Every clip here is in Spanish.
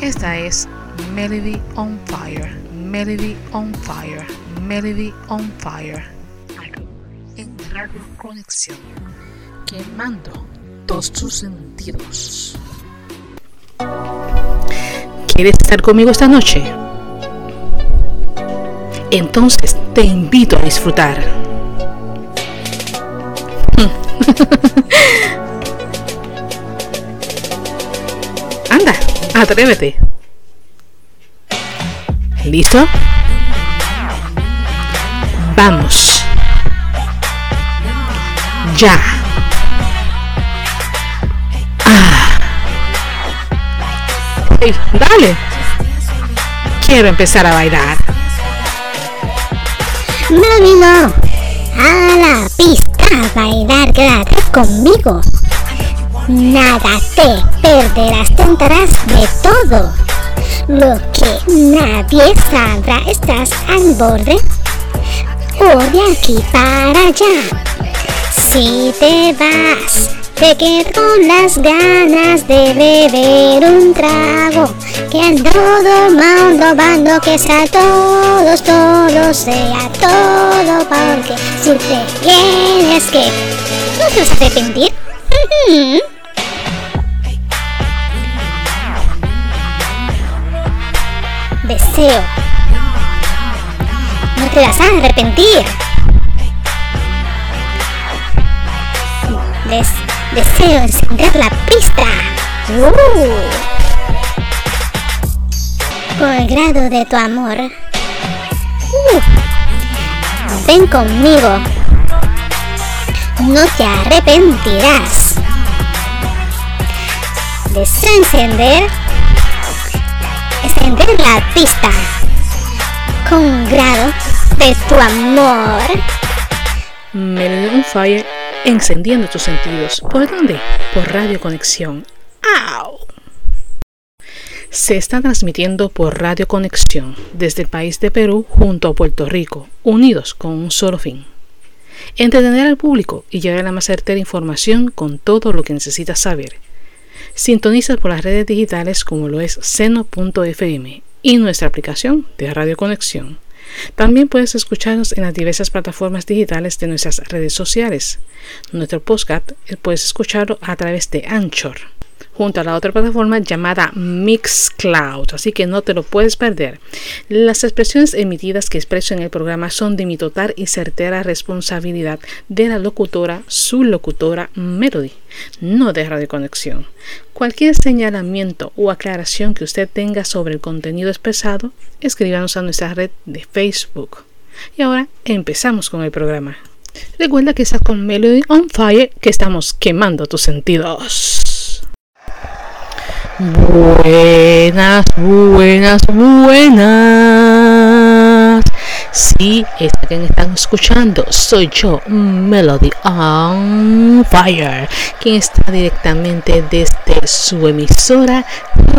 Esta es Melody on Fire, Melody on Fire, Melody on Fire. En Radio Conexión, quemando todos tus sentidos. ¿Quieres estar conmigo esta noche? Entonces te invito a disfrutar. atrévete. ¿Listo? Vamos. Ya. Ah. Hey, dale. Quiero empezar a bailar. No, A la pista a bailar, quédate conmigo. Nada te perderás, tentarás de todo. Lo que nadie sabrá, estás al borde o de aquí para allá. Si te vas, te quedo con las ganas de beber un trago. Que a todo mundo bando que sea todos, todo sea todo. Porque si te tienes que, no te vas a arrepentir. Deseo. No te vas a arrepentir. deseo encender la pista. Uh. Por el grado de tu amor. Uh. Ven conmigo. No te arrepentirás. Deseo encender. Encender la pista. Con grado de tu amor. Melody Fire encendiendo tus sentidos. ¿Por dónde? Por Radio Conexión. ¡Au! Se está transmitiendo por Radio Conexión desde el país de Perú junto a Puerto Rico, unidos con un solo fin. Entretener al público y llevar la más certera información con todo lo que necesitas saber. Sintoniza por las redes digitales como lo es seno.fm y nuestra aplicación de Radio Conexión. También puedes escucharnos en las diversas plataformas digitales de nuestras redes sociales. Nuestro podcast eh, puedes escucharlo a través de Anchor, junto a la otra plataforma llamada Mixcloud, así que no te lo puedes perder. Las expresiones emitidas que expreso en el programa son de mi total y certera responsabilidad de la locutora, su locutora Melody, no de Radio Conexión. Cualquier señalamiento o aclaración que usted tenga sobre el contenido expresado, escríbanos a nuestra red de Facebook. Y ahora empezamos con el programa. Recuerda que estás con Melody on Fire, que estamos quemando tus sentidos. Buenas, buenas, buenas. Sí, esta que están escuchando soy yo, Melody on Fire, quien está directamente desde su emisora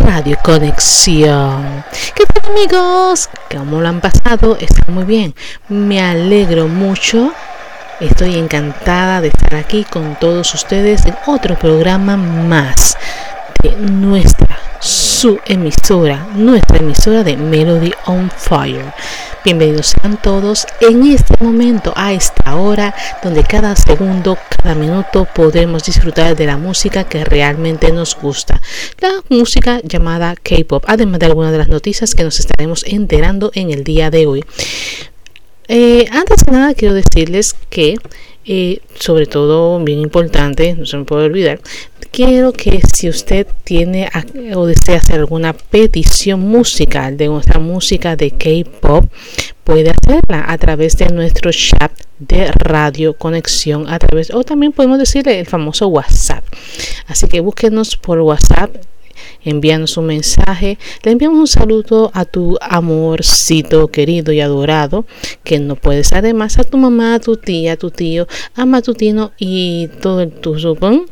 Radio Conexión. ¿Qué tal amigos? ¿Cómo lo han pasado? Están muy bien. Me alegro mucho. Estoy encantada de estar aquí con todos ustedes en otro programa más nuestra su emisora, nuestra emisora de Melody on Fire. Bienvenidos sean todos en este momento, a esta hora, donde cada segundo, cada minuto podremos disfrutar de la música que realmente nos gusta. La música llamada K-Pop, además de algunas de las noticias que nos estaremos enterando en el día de hoy. Eh, antes de nada quiero decirles que eh, sobre todo bien importante, no se me puede olvidar, quiero que si usted tiene o desea hacer alguna petición musical de nuestra música de K-pop, puede hacerla a través de nuestro chat de radio conexión a través o también podemos decirle el famoso WhatsApp. Así que búsquenos por WhatsApp envíanos un mensaje. Le enviamos un saludo a tu amorcito querido y adorado, que no puedes además a tu mamá, a tu tía, a tu tío, a Matutino y todo el tu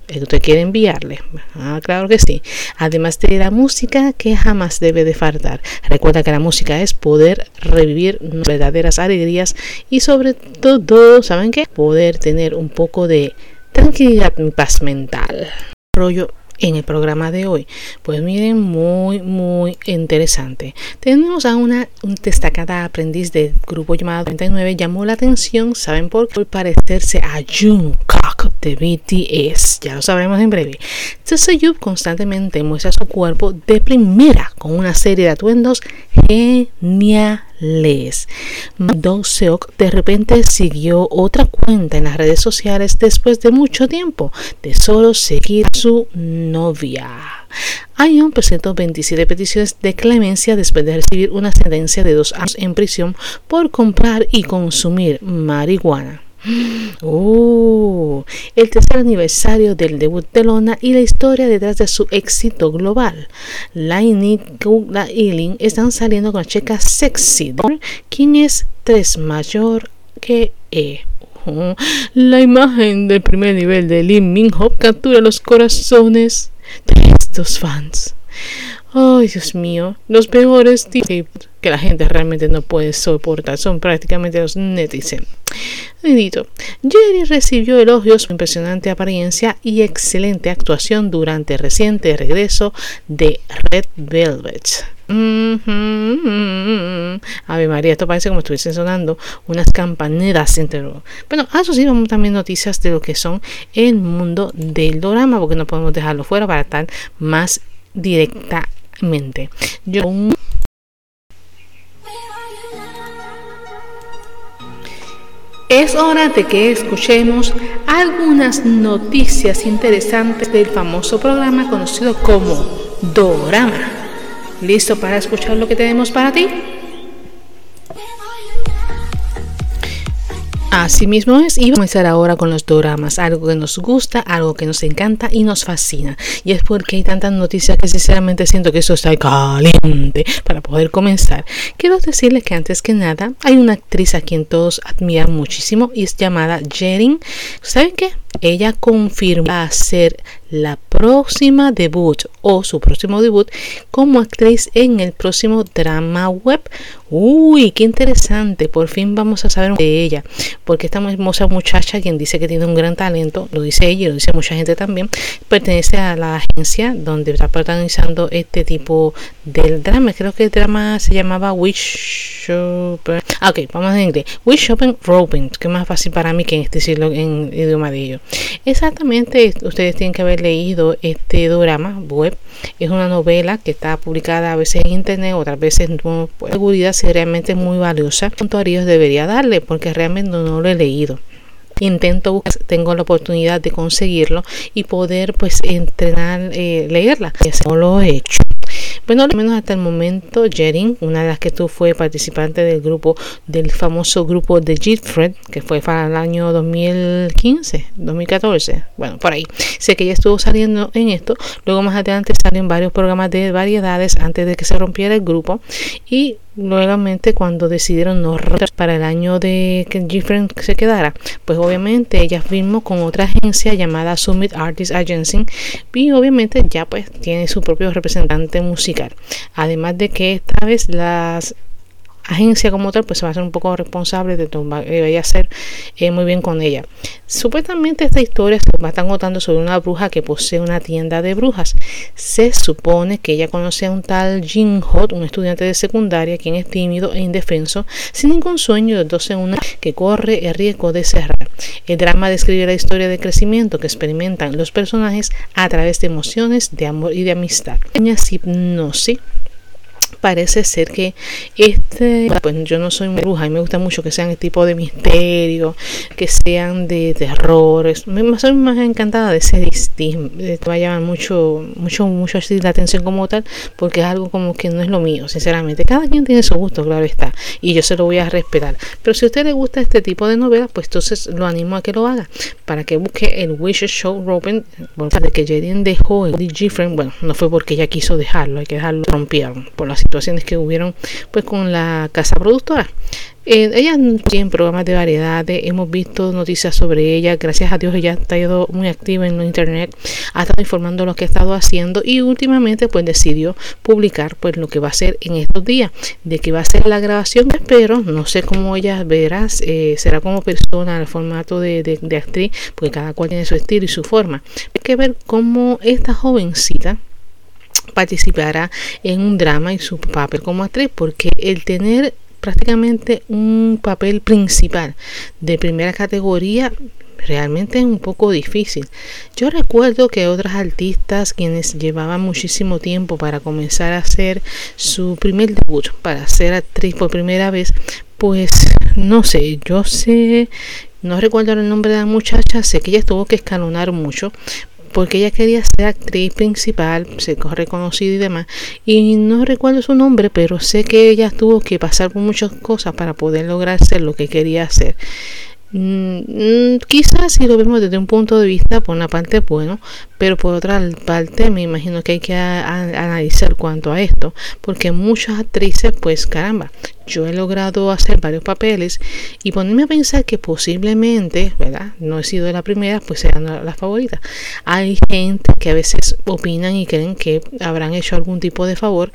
que usted quiere enviarle. Ah, claro que sí. Además de la música que jamás debe de faltar. Recuerda que la música es poder revivir verdaderas alegrías y sobre todo, ¿saben qué? Poder tener un poco de tranquilidad paz mental. Rollo en el programa de hoy? Pues miren, muy, muy interesante. Tenemos a una destacada aprendiz del grupo llamado 39, llamó la atención, ¿saben por qué? Por parecerse a Jungkook de BTS, ya lo sabremos en breve. Seyub constantemente muestra su cuerpo de primera con una serie de atuendos geniales. Do Seok de repente siguió otra cuenta en las redes sociales después de mucho tiempo de solo seguir su novia. Ayon presentó 27 peticiones de clemencia después de recibir una sentencia de dos años en prisión por comprar y consumir marihuana. Oh, el tercer aniversario del debut de Lona y la historia detrás de su éxito global. Lainey y Eileen están saliendo con la chica sexy, quien es tres mayor que E. Oh, la imagen del primer nivel de Lee Min Ho captura los corazones de estos fans. Ay, Dios mío, los peores tipos que la gente realmente no puede soportar son prácticamente los netizens. Bendito. Jerry recibió elogios por su impresionante apariencia y excelente actuación durante el reciente regreso de Red Velvet. Ave María, esto parece como estuviesen sonando unas campaneras entre Bueno, a eso vamos también noticias de lo que son el mundo del drama, porque no podemos dejarlo fuera para estar más directa mente. Yo Es hora de que escuchemos algunas noticias interesantes del famoso programa conocido como Dorama. ¿Listo para escuchar lo que tenemos para ti? Así mismo es, y vamos a comenzar ahora con los doramas, algo que nos gusta, algo que nos encanta y nos fascina. Y es porque hay tantas noticias que sinceramente siento que eso está caliente para poder comenzar. Quiero decirles que antes que nada hay una actriz a quien todos admiran muchísimo y es llamada Jerin. ¿Saben qué? Ella confirma ser la próxima debut o su próximo debut como actriz en el próximo drama web. Uy, qué interesante. Por fin vamos a saber de ella. Porque esta hermosa muchacha, quien dice que tiene un gran talento, lo dice ella y lo dice mucha gente también, pertenece a la agencia donde está protagonizando este tipo del drama. Creo que el drama se llamaba Wish Shopper. Ah, ok, vamos en inglés. Wish Shopping Robin, que más fácil para mí que decirlo en idioma de ellos. Exactamente, ustedes tienen que haber leído este drama web. Es una novela que está publicada a veces en internet, otras veces no. Por seguridad, si realmente es muy valiosa, ellos debería darle porque realmente no, lo he leído intento buscar, tengo la oportunidad de conseguirlo y poder pues entrenar eh, leerla así no lo he hecho bueno, al menos hasta el momento, Jerin, una de las que tú fue participante del grupo, del famoso grupo de Jitfred, que fue para el año 2015, 2014, bueno, por ahí. Sé que ella estuvo saliendo en esto. Luego más adelante salen varios programas de variedades antes de que se rompiera el grupo. Y nuevamente cuando decidieron no para el año de que Jeffrey se quedara, pues obviamente ella firmó con otra agencia llamada Summit Artist Agency y obviamente ya pues tiene su propio representante musical. Además de que esta vez las agencia como tal, pues se va a ser un poco responsable de tomar, eh, a hacer eh, muy bien con ella. Supuestamente esta historia se va a estar contando sobre una bruja que posee una tienda de brujas. Se supone que ella conoce a un tal Jin Hot, un estudiante de secundaria, quien es tímido e indefenso, sin ningún sueño de 12 una que corre el riesgo de cerrar. El drama describe la historia de crecimiento que experimentan los personajes a través de emociones de amor y de amistad. Hipnosis parece ser que este, pues yo no soy bruja y me gusta mucho que sean el tipo de misterio, que sean de terrores. Me soy más encantada de ese distinto, va a llamar mucho, mucho, mucho así la atención como tal, porque es algo como que no es lo mío, sinceramente. Cada quien tiene su gusto, claro está, y yo se lo voy a respetar. Pero si a usted le gusta este tipo de novelas, pues entonces lo animo a que lo haga, para que busque el Wish Show Robin, de que Jaden dejó el Different, bueno, no fue porque ella quiso dejarlo, hay que dejarlo rompieron por la situaciones que hubieron pues con la casa productora. Eh, ella tiene programas de variedades, hemos visto noticias sobre ella, gracias a Dios ella ha estado muy activa en internet, ha estado informando lo que ha estado haciendo y últimamente pues decidió publicar pues lo que va a hacer en estos días, de que va a ser la grabación, espero, no sé cómo ella verás, eh, será como persona, el formato de, de actriz, porque cada cual tiene su estilo y su forma. Hay que ver cómo esta jovencita participará en un drama y su papel como actriz, porque el tener prácticamente un papel principal de primera categoría realmente es un poco difícil. Yo recuerdo que otras artistas quienes llevaban muchísimo tiempo para comenzar a hacer su primer debut, para ser actriz por primera vez, pues no sé, yo sé, no recuerdo el nombre de la muchacha, sé que ella tuvo que escalonar mucho, porque ella quería ser actriz principal, se reconocida y demás. Y no recuerdo su nombre, pero sé que ella tuvo que pasar por muchas cosas para poder lograr ser lo que quería hacer. Mm, quizás si lo vemos desde un punto de vista, por una parte bueno, pero por otra parte me imagino que hay que analizar cuanto a esto, porque muchas actrices, pues caramba, yo he logrado hacer varios papeles y ponerme a pensar que posiblemente, ¿verdad? No he sido la primera, pues sean las favoritas. Hay gente que a veces opinan y creen que habrán hecho algún tipo de favor.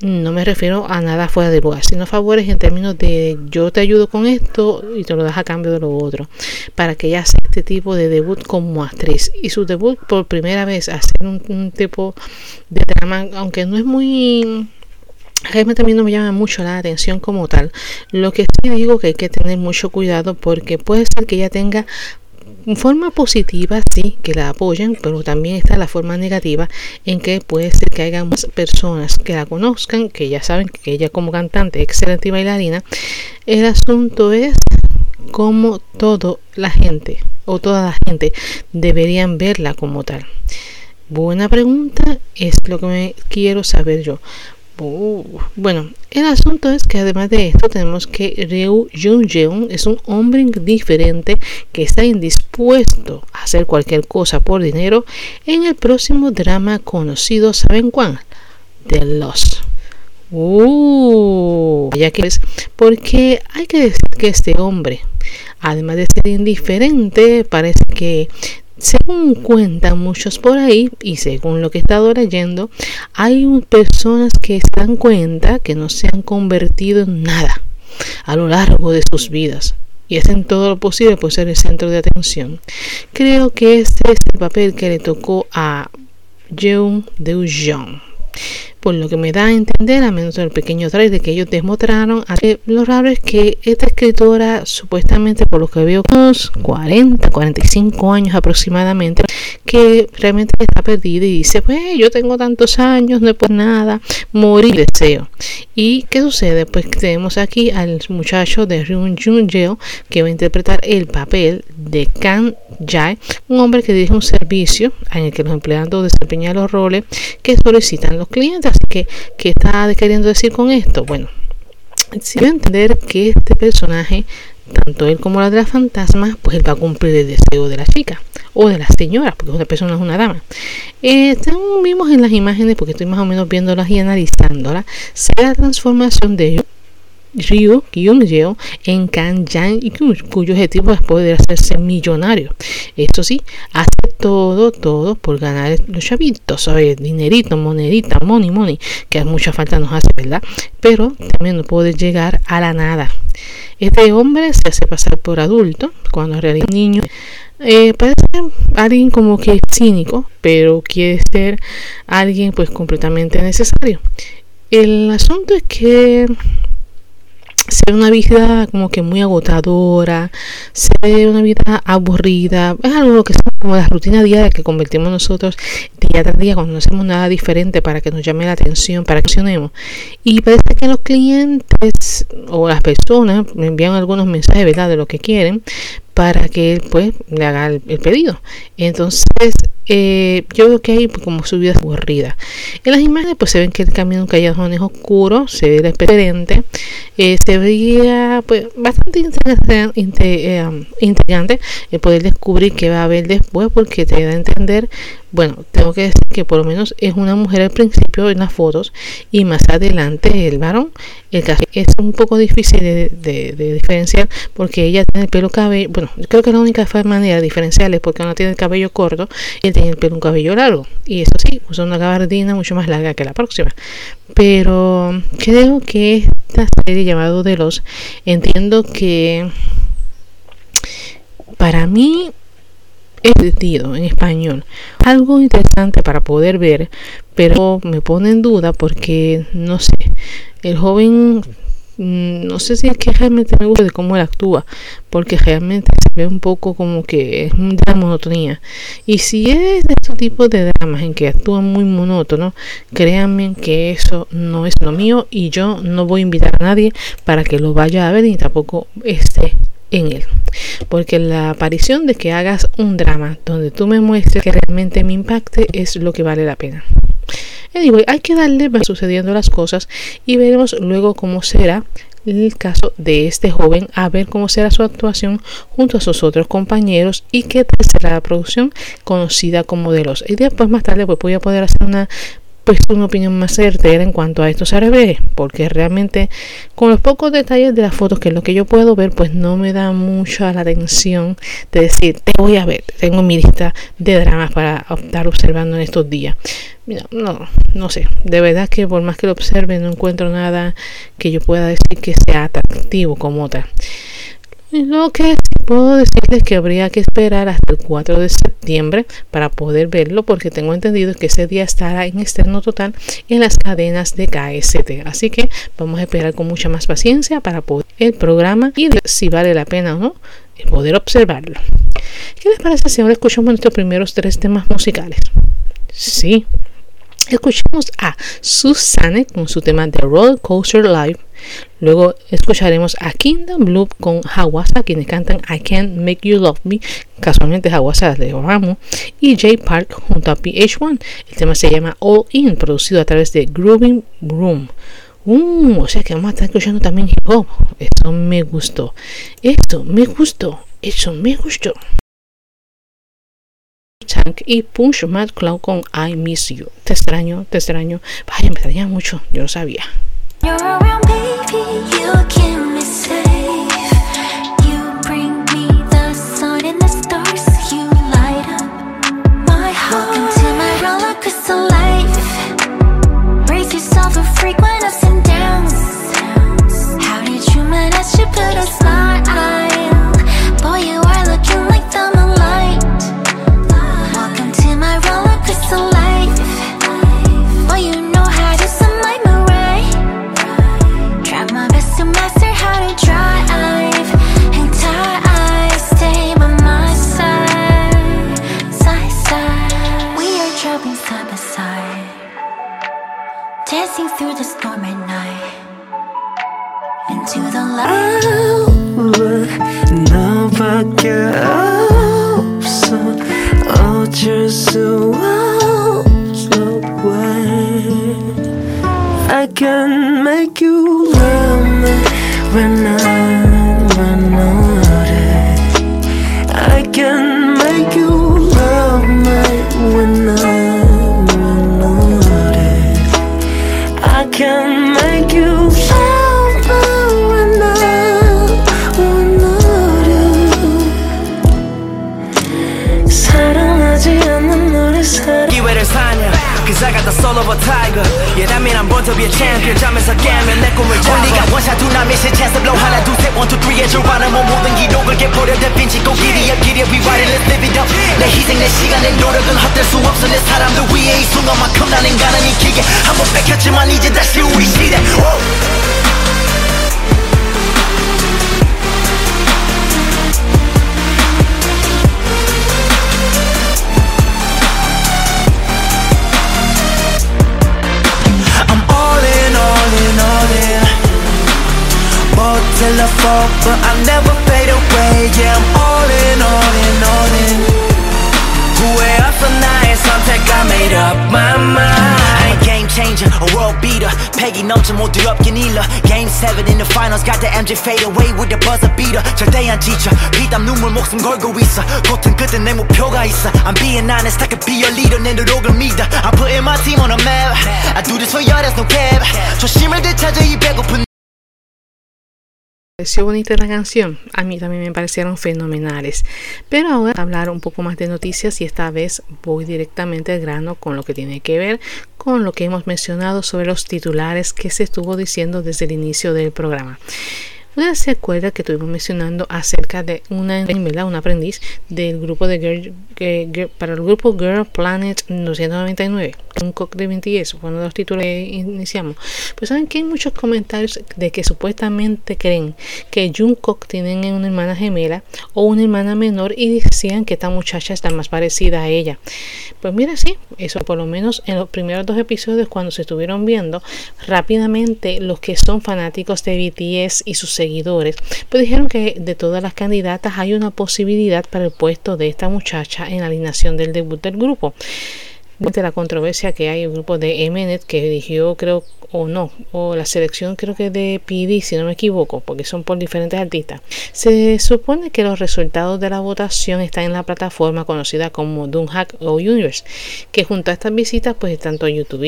No me refiero a nada fuera de lugar, sino favores en términos de yo te ayudo con esto y te lo das a cambio de lo otro. Para que ella haga este tipo de debut como actriz. Y su debut por primera vez, hacer un, tipo de drama, aunque no es muy a mí no me llama mucho la atención como tal. Lo que sí digo que hay que tener mucho cuidado porque puede ser que ella tenga forma positiva, sí, que la apoyen, pero también está la forma negativa en que puede ser que haya más personas que la conozcan, que ya saben que ella como cantante, excelente bailarina. El asunto es cómo toda la gente o toda la gente deberían verla como tal. Buena pregunta, es lo que me quiero saber yo. Uh, bueno, el asunto es que además de esto tenemos que Ryu Jung es un hombre diferente que está indispuesto a hacer cualquier cosa por dinero en el próximo drama conocido, ¿saben cuál? The Lost. Uh, ya que es porque hay que decir que este hombre, además de ser indiferente, parece que según cuentan muchos por ahí y según lo que he estado leyendo, hay personas que se dan cuenta que no se han convertido en nada a lo largo de sus vidas y hacen todo lo posible por ser el centro de atención. Creo que este es el papel que le tocó a Jeon Deu-jeon por lo que me da a entender, a menos del pequeño trailer que ellos demostraron, lo raro es que esta escritora, supuestamente por lo que veo, unos 40, 45 años aproximadamente, que realmente está perdida y dice, pues yo tengo tantos años, no es nada, morir deseo. ¿Y qué sucede? Pues tenemos aquí al muchacho de Ryun Jun Yeo que va a interpretar el papel de Kan Jae, un hombre que dirige un servicio en el que los empleados desempeñan los roles que solicitan los clientes Así que, ¿qué está queriendo decir con esto? Bueno, si voy a entender que este personaje, tanto él como la de la fantasma, pues él va a cumplir el deseo de la chica o de la señora, porque una persona es una dama. Eh, vimos en las imágenes, porque estoy más o menos viéndolas y analizándolas, se la transformación de ellos Ryu Kyung-jeo en Kan-jan cuyo objetivo es poder hacerse millonario. Esto sí, hace todo, todo por ganar los chavitos, ¿sabes? Dinerito, monedita, money, money, que mucha falta nos hace, ¿verdad? Pero también no puede llegar a la nada. Este hombre se hace pasar por adulto cuando en realidad es niño. Eh, parece alguien como que cínico, pero quiere ser alguien pues completamente necesario. El asunto es que se ve una vida como que muy agotadora, se ve una vida aburrida, es algo que como la rutina diaria que convertimos nosotros día tras día cuando no hacemos nada diferente para que nos llame la atención, para que accionemos. Y parece que los clientes o las personas me envían algunos mensajes ¿verdad? de lo que quieren para que pues le haga el pedido. Entonces eh, yo veo que hay pues, como subidas aburridas. En las imágenes pues se ven que el camino un callejón es oscuro, se ve diferente, eh, se veía pues bastante eh, intrigante el poder descubrir qué va a haber después después porque te da a entender, bueno, tengo que decir que por lo menos es una mujer al principio en las fotos y más adelante el varón. El caso es un poco difícil de, diferenciar porque ella tiene el pelo cabello, bueno, creo que la única manera de diferenciarle es porque uno tiene el cabello corto y él tiene el pelo un cabello largo. Y eso sí, usa una gabardina mucho más larga que la próxima. Pero creo que esta serie llamada De los, entiendo que para mí sentido en español. Algo interesante para poder ver, pero me pone en duda porque no sé, el joven mm, no sé si es que realmente me gusta de cómo él actúa, porque realmente se ve un poco como que es una monotonía. Y si es de estos tipos de dramas en que actúa muy monótono, créanme que eso no es lo mío y yo no voy a invitar a nadie para que lo vaya a ver ni tampoco esté en él. Porque la aparición de que hagas un drama donde tú me muestres que realmente me impacte es lo que vale la pena. Anyway, hay que darle va sucediendo las cosas y veremos luego cómo será el caso de este joven, a ver cómo será su actuación junto a sus otros compañeros y qué tal será la producción conocida como de los. Y después más tarde pues voy a poder hacer una pues una opinión más certera en cuanto a estos árabes, porque realmente con los pocos detalles de las fotos, que es lo que yo puedo ver, pues no me da mucha la atención de decir, te voy a ver, tengo mi lista de dramas para estar observando en estos días. no, no sé, de verdad que por más que lo observe no encuentro nada que yo pueda decir que sea atractivo como tal. Lo que puedo decirles que habría que esperar hasta el 4 de septiembre para poder verlo porque tengo entendido que ese día estará en externo total en las cadenas de KST. Así que vamos a esperar con mucha más paciencia para poder el programa y si vale la pena o no poder observarlo. ¿Qué les parece si ahora escuchamos nuestros primeros tres temas musicales? Sí, Escuchamos a Susane con su tema The Roller Coaster Live. Luego escucharemos a Kingdom Blue con Hawasa, quienes cantan I Can't Make You Love Me. Casualmente Hawasa de Ramo. Y Jay Park junto a PH1. El tema se llama All In, producido a través de Grooving Room. Uh, o sea que vamos a estar escuchando también hip hop. Eso me gustó. Eso me gustó. Eso me gustó. Tank y Punch Mad Cloud con I Miss You. Te extraño, te extraño. Vaya, me extraña mucho, yo lo sabía. happy you can 밖에 없어 어쩔 수 없어 way I can make you love me when I'm not I can tiger Yeah that mean I'm born to be a champion 잠에서 깨면 내 꿈을 잡아 Only got one shot do not miss a chance to blow 하나 둘셋 one two three 해줄바는 뭐 모든 기록을 깨버려 다빈치 꽃길이 옆길에 we ride it let's live it up 내 희생 내 시간 내 노력은 헛될 수 없어 내 사람들 위해 이 순간만큼 나는 가능이 길게 한번 뺏겼지만 이제 다시 우리 시대 till I fall But I never fade away Yeah, I'm all in, all in, all in 후회 없어 나의 선택 I made up my mind I came changer, a world beater. Peggy 넘쳐 모두 없긴 일러. Game 7 in the finals, got the MJ fade away with the buzzer beater. 절대 안 지쳐, 피땀 눈물 목숨 걸고 있어. 고통 끝엔 내 목표가 있어. I'm being honest, I could be your leader. 내 노력을 믿어. I'm putting my team on a map. I do this for you, there's no cap. 조심을 되찾아 이 배고픈 pareció bonita la canción, a mí también me parecieron fenomenales. Pero ahora hablar un poco más de noticias y esta vez voy directamente al grano con lo que tiene que ver con lo que hemos mencionado sobre los titulares que se estuvo diciendo desde el inicio del programa. Una se acuerda que estuvimos mencionando acerca de una, un aprendiz del grupo de Girl, para el grupo Girl Planet 299, un cock de 20 fue uno de los títulos que iniciamos. Pues saben que hay muchos comentarios de que supuestamente creen que Jungkook tiene una hermana gemela o una hermana menor y decían que esta muchacha está más parecida a ella. Pues mira, sí, eso por lo menos en los primeros dos episodios cuando se estuvieron viendo, rápidamente los que son fanáticos de BTS y sus seguidores, pues dijeron que de todas las candidatas hay una posibilidad para el puesto de esta muchacha en la alineación del debut del grupo de la controversia que hay el grupo de Mnet que eligió creo o no o la selección creo que de PD si no me equivoco porque son por diferentes artistas. Se supone que los resultados de la votación están en la plataforma conocida como Dunhack o Universe que junto a estas visitas pues tanto YouTube,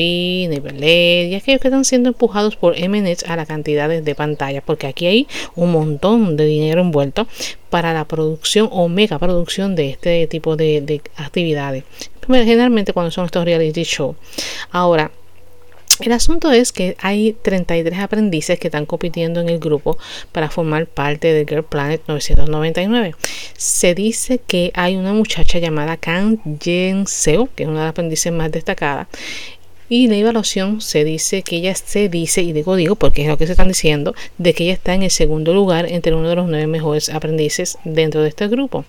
Neverland y aquellos que están siendo empujados por Mnet a la cantidad de pantallas porque aquí hay un montón de dinero envuelto para la producción o mega producción de este tipo de actividades generalmente cuando son estos reality shows. Ahora, el asunto es que hay 33 aprendices que están compitiendo en el grupo para formar parte del Girl Planet 999. Se dice que hay una muchacha llamada Kang Jen Seo, que es una de las aprendices más destacadas, y la evaluación se dice que ella se dice, y digo digo porque es lo que se están diciendo, de que ella está en el segundo lugar entre uno de los nueve mejores aprendices dentro de este grupo.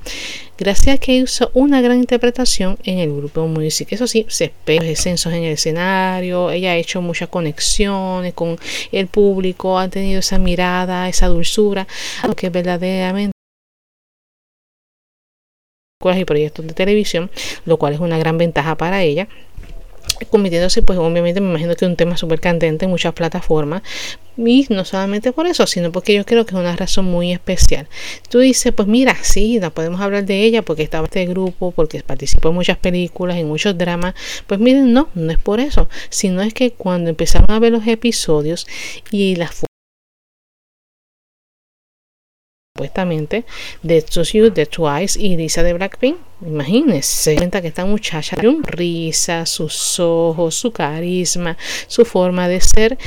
Gracias a que hizo una gran interpretación en el grupo Music. Eso sí, se espera descensos en el escenario, ella ha hecho muchas conexiones con el público, ha tenido esa mirada, esa dulzura, lo que verdaderamente y proyectos de televisión, lo cual es una gran ventaja para ella convirtiéndose pues obviamente me imagino que es un tema súper candente en muchas plataformas. Y no solamente por eso sino porque yo creo que es una razón muy especial. Tú dices pues mira sí no podemos hablar de ella porque estaba este grupo porque participó en muchas películas en muchos dramas. Pues miren no no es por eso sino es que cuando empezaron a ver los episodios y las supuestamente de You, de Twice y Lisa de Blackpink. Imagínense, cuenta que esta muchacha risa, sus ojos, su carisma, su forma de ser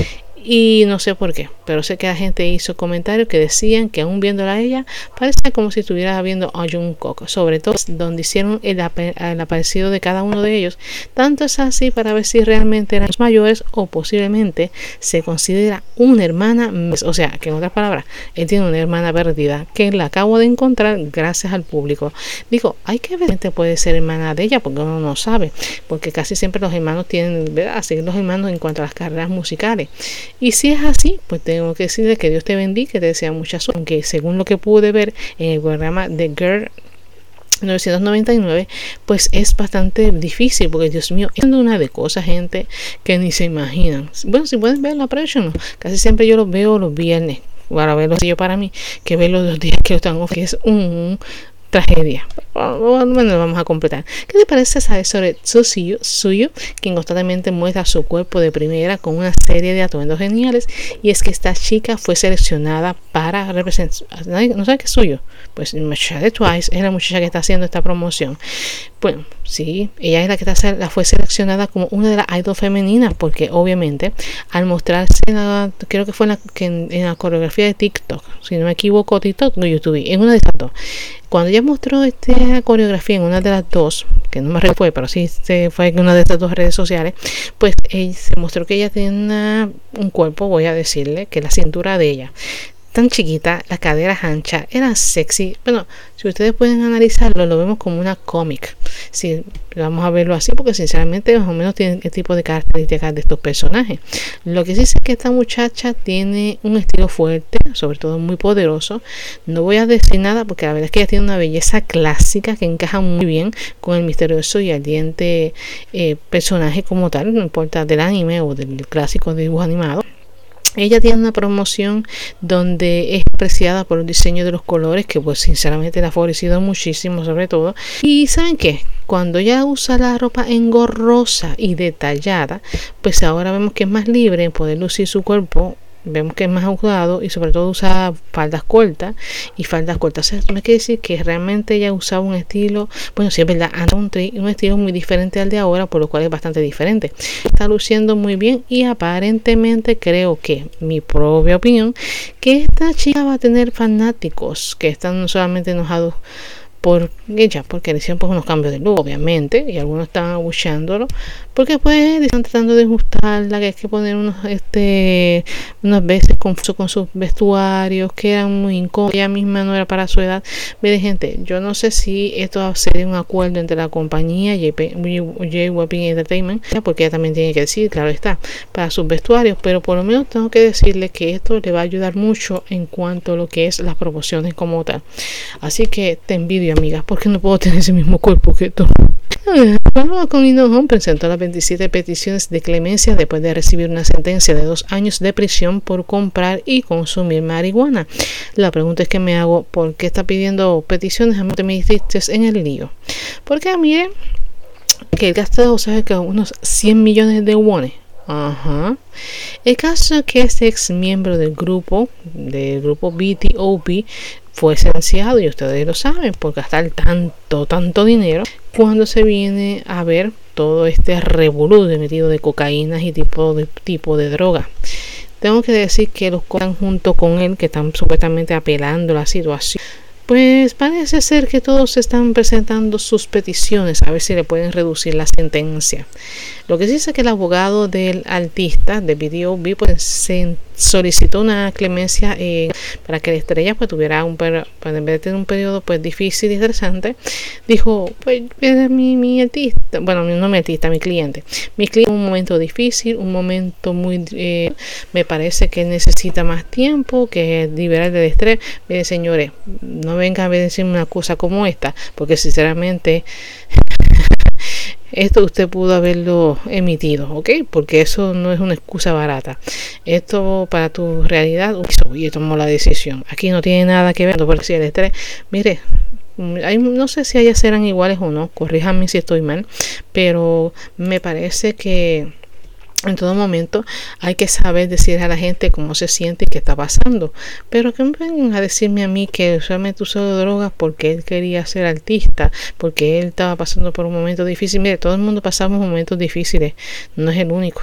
y no sé por qué, pero sé que la gente hizo comentarios que decían que aún viéndola a ella, parece como si estuviera viendo a Jungkook, sobre todo donde hicieron el, el, aparecido de cada uno de ellos. Tanto es así para ver si realmente eran los mayores o posiblemente se considera una hermana, o sea, que en otras palabras, él tiene una hermana perdida que la acabo de encontrar gracias al público. Digo, hay que ver si puede ser hermana de ella porque uno no sabe, porque casi siempre los hermanos tienen, ¿verdad? Así los hermanos en cuanto a las carreras musicales. Y si es así, pues tengo que decirle que Dios te bendiga, que te desea mucha suerte. Aunque según lo que pude ver en el programa de Girl 999, pues es bastante difícil porque Dios mío, es una de cosas, gente, que ni se imaginan. Bueno, si pueden ver la presión, casi siempre yo los veo los viernes para verlo yo para mí que verlo los días que lo están que es un, tragedia. Bueno, vamos a completar. ¿Qué te parece saber sobre Suyo, quien constantemente muestra su cuerpo de primera con una serie de atuendos geniales? Y es que esta chica fue seleccionada para representar. ¿No sabe qué es Suyo? Pues de Twice es la muchacha que está haciendo esta promoción. Bueno, sí, ella es la que está, la fue seleccionada como una de las idols femeninas, porque obviamente al mostrarse, creo que fue en la, que en, la coreografía de TikTok, si no me equivoco, TikTok o YouTube, en una de estas dos. Cuando ella mostró esta coreografía en una de las dos, que no me recuerdo, pero sí se fue en una de estas dos redes sociales, pues se mostró que ella tenía un cuerpo, voy a decirle, que la cintura de ella tan chiquita, las caderas anchas, era sexy. Bueno, si ustedes pueden analizarlo, lo vemos como una cómic. Si vamos a verlo así, porque sinceramente más o menos tiene el tipo de características de estos personajes. Lo que sí sé es que esta muchacha tiene un estilo fuerte, sobre todo muy poderoso. No voy a decir nada porque la verdad es que ella tiene una belleza clásica que encaja muy bien con el misterioso y ardiente eh, personaje como tal, no importa del anime o del clásico de dibujo animado. Ella tiene una promoción donde es apreciada por el diseño de los colores, que pues sinceramente le ha favorecido muchísimo sobre todo. Y ¿saben qué? Cuando ella usa la ropa engorrosa y detallada, pues ahora vemos que es más libre en poder lucir su cuerpo vemos que es más ajustado y sobre todo usa faldas cortas y faldas cortas. O sea, me quiere decir que realmente ella usaba un estilo, bueno, sí es verdad, un, un estilo muy diferente al de ahora, por lo cual es bastante diferente. Está luciendo muy bien y aparentemente creo que, mi propia opinión, que esta chica va a tener fanáticos que están solamente enojados por ella, porque le hicieron pues unos cambios de luz, obviamente, y algunos estaban abucheándolo, porque pues están tratando de ajustarla, que hay que poner unos, este, unas veces confuso con sus vestuarios, que eran muy incómodos, ella misma no era para su edad. Mire gente, yo no sé si esto sería un acuerdo entre la compañía J-Web Entertainment, porque ella también tiene que decir, claro está, para sus vestuarios, pero por lo menos tengo que decirle que esto le va a ayudar mucho en cuanto a lo que es las proporciones como tal. Así que te envidio amigas, porque no puedo tener ese mismo cuerpo que tú. con Home presentó las 27 peticiones de clemencia después de recibir una sentencia de dos años de prisión por comprar y consumir marihuana. La pregunta es que me hago, ¿por qué está pidiendo peticiones? A mí te me hiciste en el lío. Porque miren que el gastado, sabe que unos 100 millones de wones. Ajá. El caso es que este ex miembro del grupo, del grupo BTOP, fue sentenciado y ustedes lo saben por gastar tanto, tanto dinero cuando se viene a ver todo este revolú de metido de cocaína y tipo de, tipo de droga. Tengo que decir que los están junto con él, que están supuestamente apelando la situación. Pues parece ser que todos están presentando sus peticiones a ver si le pueden reducir la sentencia. Lo que es que el abogado del artista de Video pues, se solicitó una clemencia eh, para que la estrella pues tuviera un pues, en vez de tener un periodo pues difícil y estresante dijo pues mi, mi artista bueno no mi artista mi cliente mi cliente un momento difícil un momento muy eh, me parece que necesita más tiempo que liberar del estrés mire señores no vengan a decirme una cosa como esta porque sinceramente esto usted pudo haberlo emitido, ¿ok? Porque eso no es una excusa barata. Esto para tu realidad, y tomó la decisión. Aquí no tiene nada que ver con el estrés. Mire, no sé si ellas serán iguales o no, corríjame si estoy mal, pero me parece que en todo momento hay que saber decir a la gente cómo se siente y qué está pasando. Pero que me vengan a decirme a mí que usualmente usó drogas porque él quería ser artista, porque él estaba pasando por un momento difícil. Mire, todo el mundo pasamos momentos difíciles, no es el único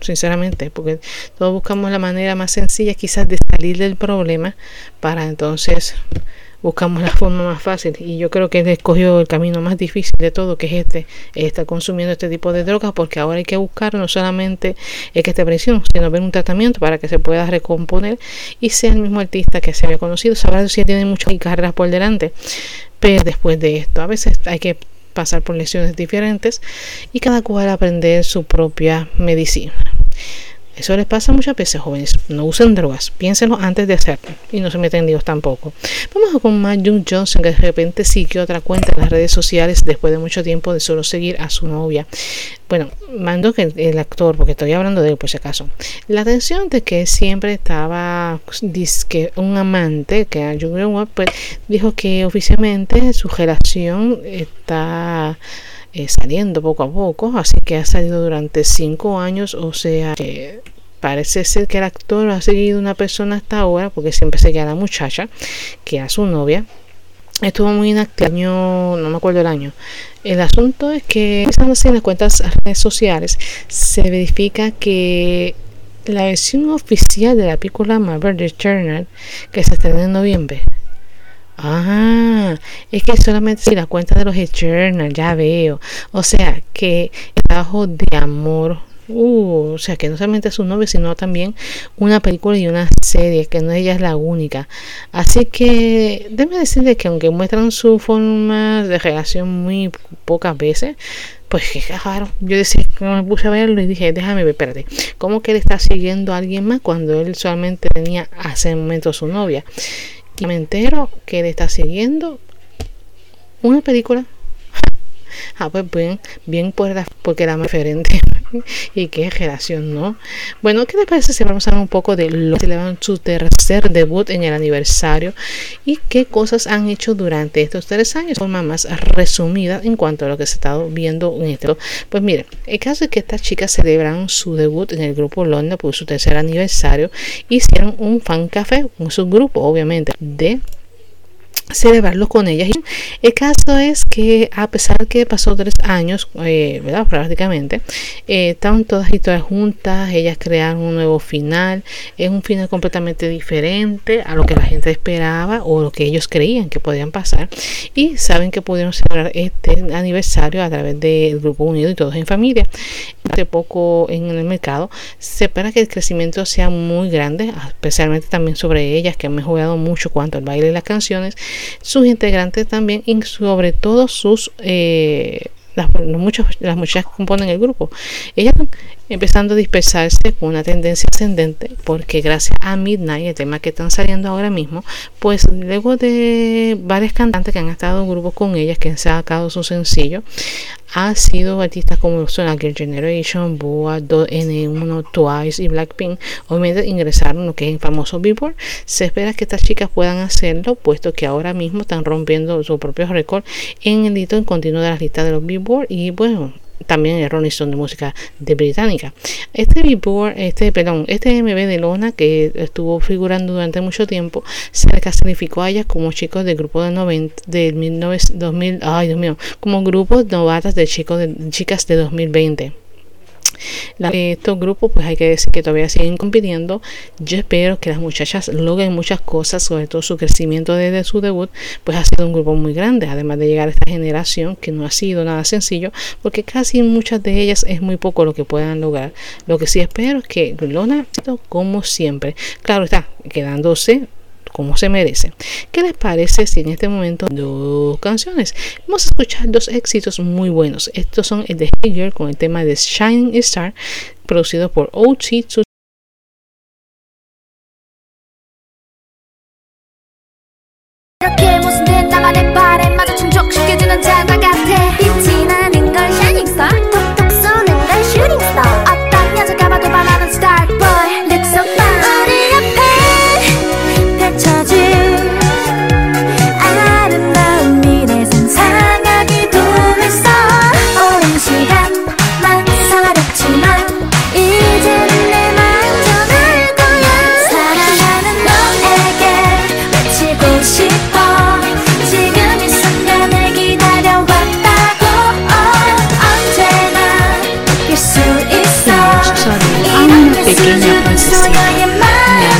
sinceramente, porque todos buscamos la manera más sencilla quizás de salir del problema para entonces buscamos la forma más fácil. Y yo creo que él escogió el camino más difícil de todo que es este estar consumiendo este tipo de drogas porque ahora hay que buscar no solamente el que esté presión sino ver un tratamiento para que se pueda recomponer y sea el mismo artista que se había conocido. Sabrá si tiene muchas carreras por delante pero después de esto a veces hay que pasar por lesiones diferentes y cada cual aprender su propia medicina eso les pasa muchas veces, jóvenes. No usen drogas. Piénsenlo antes de hacerlo. Y no se meten Dios tampoco. Vamos con Matt Johnson, que de repente siguió otra cuenta en las redes sociales después de mucho tiempo de solo seguir a su novia. Bueno, mando que el actor, porque estoy hablando de él por si acaso. La atención de que siempre estaba que un amante, que a Jung pues dijo que oficialmente su relación está eh, saliendo poco a poco, así que ha salido durante cinco años, o sea que parece ser que el actor ha seguido una persona hasta ahora, porque siempre se queda la muchacha, que era su novia. Estuvo muy inactivo, no me acuerdo el año. El asunto es que en las cuentas redes sociales se verifica que la versión oficial de la película Marvel Journal que se estrena en noviembre Ah, es que solamente si la cuenta de los Eternal, ya veo. O sea, que el trabajo de amor Uh, o sea, que no solamente su novio, sino también una película y una serie, que no ella es la única. Así que, déjeme decirle que aunque muestran su forma de relación muy pocas veces, pues claro, yo decía me puse a verlo y dije, déjame ver, espérate, ¿cómo que él está siguiendo a alguien más cuando él solamente tenía hace un momento su novia? Me entero que él está siguiendo una película Ah, pues bien, bien la, porque era más diferente. y qué generación, ¿no? Bueno, ¿qué les parece si vamos a hablar un poco de lo que celebran su tercer debut en el aniversario y qué cosas han hecho durante estos tres años? De forma más resumida en cuanto a lo que se ha estado viendo en esto. Pues miren, el caso es que estas chicas celebran su debut en el grupo London por su tercer aniversario. Hicieron un fan café, un subgrupo, obviamente, de celebrarlo con ellas. El caso es que a pesar que pasó tres años, eh, ¿verdad? Prácticamente, eh, estaban todas y todas juntas, ellas crearon un nuevo final, es un final completamente diferente a lo que la gente esperaba o lo que ellos creían que podían pasar y saben que pudieron celebrar este aniversario a través del Grupo Unido y Todos en Familia. Hace poco en el mercado se espera que el crecimiento sea muy grande, especialmente también sobre ellas que han mejorado mucho cuanto al baile y las canciones sus integrantes también y sobre todo sus eh, las, muchos, las muchachas que componen el grupo. Ellas empezando a dispersarse con una tendencia ascendente porque gracias a Midnight, el tema que están saliendo ahora mismo, pues luego de varias cantantes que han estado en grupos con ellas, que han sacado su sencillo, ha sido artistas como son Girl Generation, Boa, N1, Twice y Blackpink, obviamente ingresaron lo que es el famoso Billboard. Se espera que estas chicas puedan hacerlo, puesto que ahora mismo están rompiendo su propio récord en el hito en continuo de las listas de los Billboard y bueno también el Rolling Stone de música de británica. Este Billboard, este, perdón, este MB de Lona que estuvo figurando durante mucho tiempo, se clasificó a ellas como chicos del grupo de 90, de 2000, ay Dios mío, como grupos novatas de chicos de chicas de 2020 estos grupos pues hay que decir que todavía siguen compitiendo. Yo espero que las muchachas logren muchas cosas sobre todo su crecimiento desde su debut pues ha sido un grupo muy grande además de llegar a esta generación que no ha sido nada sencillo porque casi muchas de ellas es muy poco lo que puedan lograr. Lo que sí espero es que Lona como siempre. Claro está quedándose como se merece. ¿Qué les parece si en este momento dos canciones? Vamos a escuchar dos éxitos muy buenos. Estos son el de Hager con el tema de Shining Star, producido por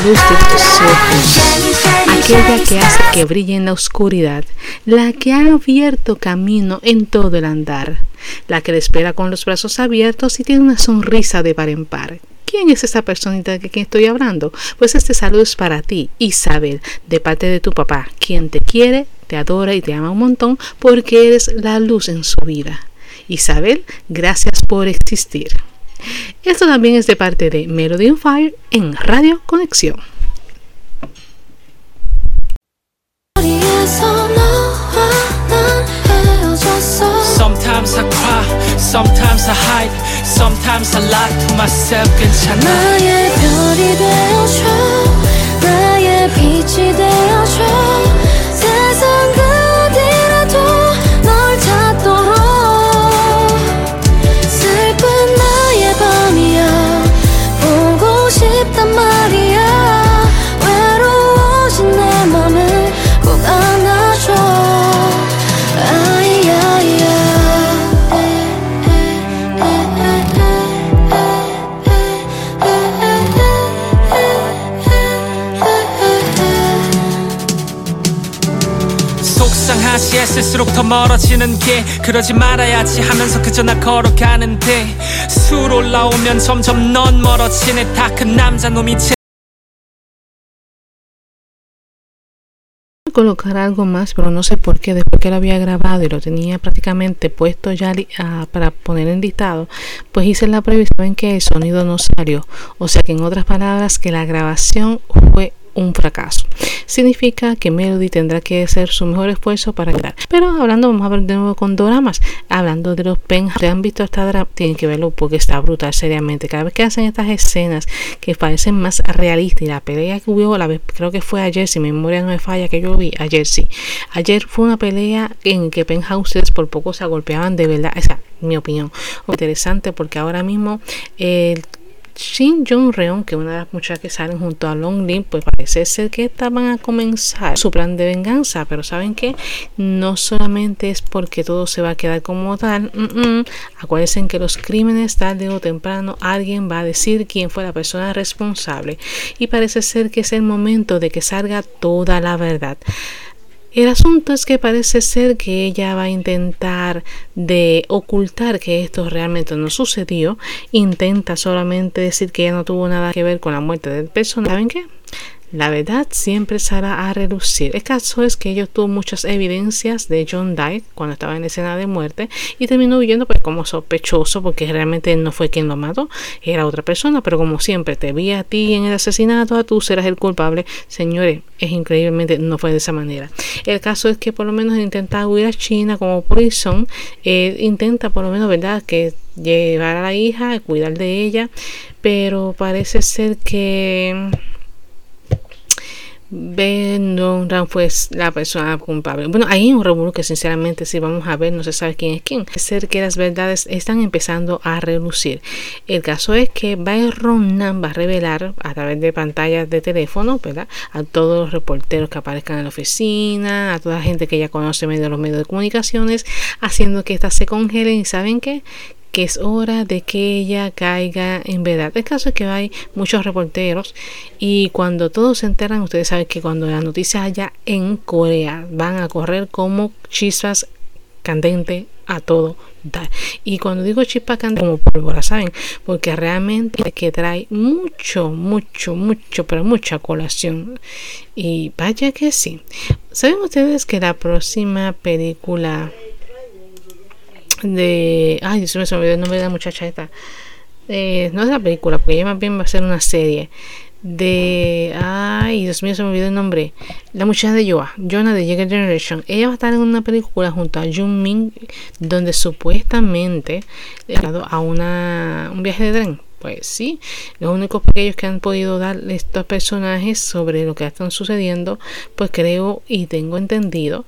OT aquella que hace que brille en la oscuridad, la que ha abierto camino en todo el andar, la que le espera con los brazos abiertos y tiene una sonrisa de par en par. ¿Quién es esa personita de quien estoy hablando? Pues este saludo es para ti, Isabel, de parte de tu papá, quien te quiere, te adora y te ama un montón porque eres la luz en su vida. Isabel, gracias por existir. Esto también es de parte de Melody on Fire en Radio Conexión. Sometimes I cry, sometimes I hide, sometimes I lie to myself 괜찮아 나의 별이 되어줘 나의 빛이 되어줘 같이 애쓸수록 더 멀어지는 게 그러지 말아야지 하면서 그저 나 걸어가는데 술 올라오면 점점 넌 멀어지네 다 큰 남자 놈이 colocar algo más, pero no sé por qué. Después que lo había grabado y lo tenía prácticamente puesto ya uh, para poner en listado, pues hice la previsión que el sonido no salió. O sea que en otras palabras, que la grabación fue un fracaso. Significa que Melody tendrá que hacer su mejor esfuerzo para quedar. Pero hablando, vamos a ver de nuevo con doramas. Hablando de los pen, ¿te han visto esta drama? Tienen que verlo porque está brutal, seriamente. Cada vez que hacen estas escenas que parecen más realistas y la pelea que hubo, la vez, creo que fue ayer, si mi memoria no me falla, que yo vi ayer sí. Ayer fue una pelea en que penthouses por poco se golpeaban de verdad. Esa, mi opinión. Interesante porque ahora mismo el Shin Jong Reon, que una de las muchachas que salen junto a Long Lin, pues parece ser que estaban a comenzar su plan de venganza, pero saben que no solamente es porque todo se va a quedar como tal, acuérdense que los crímenes tarde o temprano alguien va a decir quién fue la persona responsable. Y parece ser que es el momento de que salga toda la verdad. El asunto es que parece ser que ella va a intentar de ocultar que esto realmente no sucedió. Intenta solamente decir que ella no tuvo nada que ver con la muerte del personaje. ¿Saben qué? La verdad siempre saldrá a relucir. El caso es que ellos tuvo muchas evidencias de John Dyke cuando estaba en escena de muerte y terminó huyendo pues como sospechoso porque realmente no fue quien lo mató, era otra persona, pero como siempre te vi a ti en el asesinato, tú serás el culpable. Señores, es increíblemente no fue de esa manera. El caso es que por lo menos intenta huir a China como Prison, eh, intenta por lo menos, ¿verdad?, que llevar a la hija, cuidar de ella, pero parece ser que Ben Ran fue la persona culpable. Bueno, hay un revuelo que sinceramente si vamos a ver no se sabe quién es quién. Es ser que las verdades están empezando a relucir. El caso es que Byron Nan va a revelar a través de pantallas de teléfono, ¿verdad? A todos los reporteros que aparezcan en la oficina, a toda la gente que ya conoce medio los medios de comunicaciones, haciendo que estas se congelen y saben qué? Que es hora de que ella caiga en verdad. El caso es que hay muchos reporteros y cuando todos se enteran, ustedes saben que cuando las noticias allá en Corea van a correr como chispas candente a todo Y cuando digo chispa candente, como pólvora, ¿saben? Porque realmente que trae mucho, mucho, mucho, pero mucha colación. Y vaya que sí. ¿Saben ustedes que la próxima película de. Ay, se me olvidó el nombre de la muchacha esta. Eh, no es la película, porque ella más bien va a ser una serie. De. Ay, Dios mío, se me olvidó el nombre. La muchacha de Yoa, Jonah de Jagger Generation. Ella va a estar en una película junto a Jung Min, donde supuestamente a una, un viaje de tren. Pues sí, los únicos pequeños que han podido dar estos personajes sobre lo que están sucediendo, pues creo y tengo entendido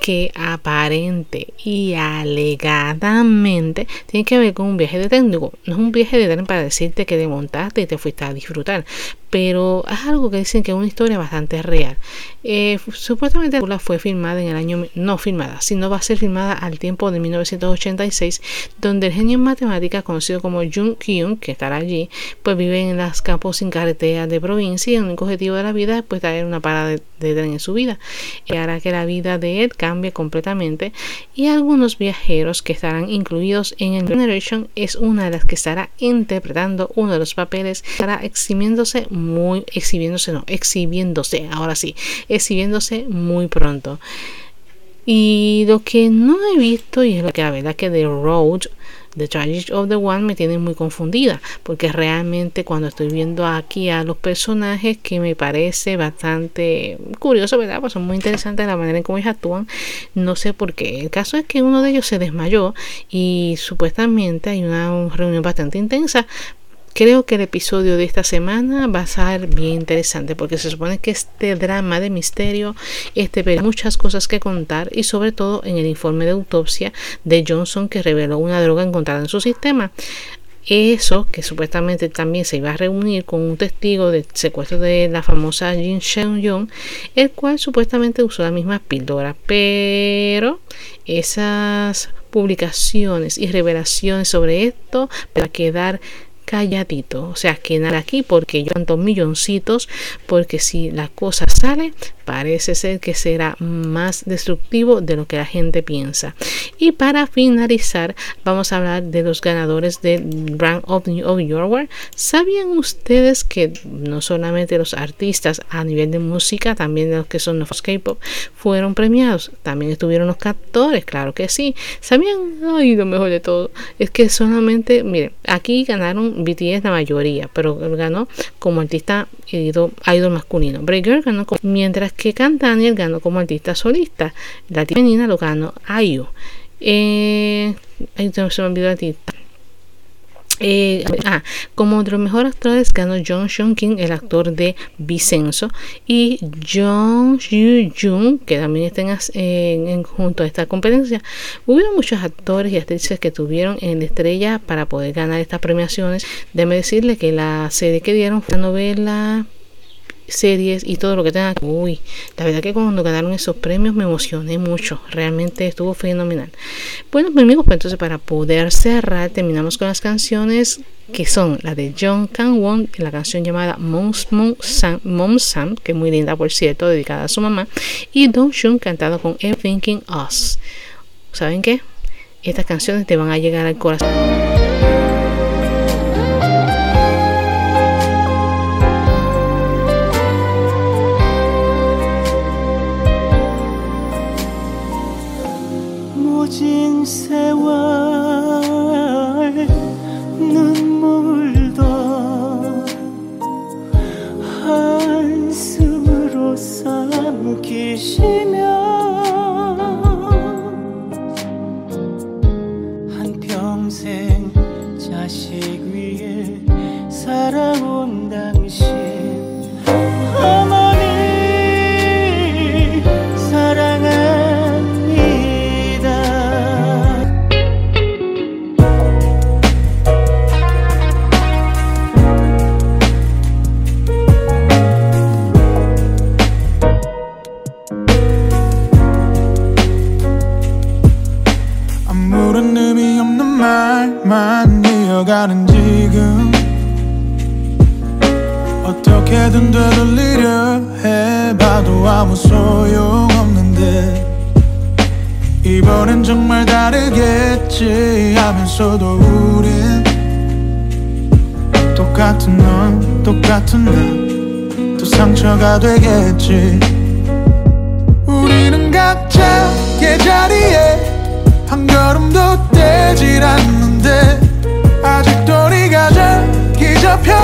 que aparente y alegadamente tiene que ver con un viaje de técnico. No es un viaje de tren para decirte que te montaste y te fuiste a disfrutar, pero es algo que dicen que es una historia bastante real. Eh, supuestamente la fue filmada en el año, no filmada, sino va a ser filmada al tiempo de 1986, donde el genio en matemáticas conocido como Jung Kyung, que estará allí, pues vive en las campos sin carreteras de provincia y el único objetivo de la vida es pues traer una parada de, tren en su vida. Y hará que la vida de él cambie completamente y algunos viajeros que estarán incluidos en el Generation es una de las que estará interpretando uno de los papeles, estará eximiéndose muy exhibiéndose, no, exhibiéndose, ahora sí, exhibiéndose muy pronto. Y lo que no he visto, y es lo que la verdad que The Road, The Tragedy of the One me tiene muy confundida, porque realmente cuando estoy viendo aquí a los personajes que me parece bastante curioso, ¿verdad? Pues son muy interesantes la manera en cómo ellos actúan, no sé por qué. El caso es que uno de ellos se desmayó y supuestamente hay una reunión bastante intensa, Creo que el episodio de esta semana va a ser bien interesante porque se supone que este drama de misterio este ve muchas cosas que contar y sobre todo en el informe de autopsia de Johnson que reveló una droga encontrada en su sistema. Eso que supuestamente también se iba a reunir con un testigo del secuestro de la famosa Jin Seung-young, el cual supuestamente usó la misma píldora, pero esas publicaciones y revelaciones sobre esto van a quedar calladito. O sea, que nada aquí porque yo tanto milloncitos, porque si la cosa sale, parece ser que será más destructivo de lo que la gente piensa. Y para finalizar, vamos a hablar de los ganadores del Brand of, of World. ¿Sabían ustedes que no solamente los artistas a nivel de música, también los que son los K-pop, fueron premiados? También estuvieron los cantores, claro que sí. ¿Sabían? Ay, lo mejor de todo es que solamente, miren, aquí ganaron BTS la mayoría, pero ganó como artista idol, idol masculino. Breaker ganó como, mientras que Cantaniel ganó como artista solista. La femenina lo ganó Ayu. Eh, ahí se me olvidó el artista. Eh, ah, como de los mejores actores ganó John Sean King, el actor de Vicenzo, y John Yu Jung, que también está en, junto a esta competencia. Hubo muchos actores y actrices que tuvieron en la estrella para poder ganar estas premiaciones. Déjeme decirle que la serie que dieron fue una novela series y todo lo que tenga. Uy, la verdad que cuando ganaron esos premios me emocioné mucho. Realmente estuvo fenomenal. Bueno, amigos, pues entonces para poder cerrar, terminamos con las canciones que son la de John Kang Won, la canción llamada Mom Sam, Mom que es muy linda por cierto, dedicada a su mamá, y Don Shun cantado con I'm Thinking Us. ¿Saben qué? Estas canciones te van a llegar al corazón.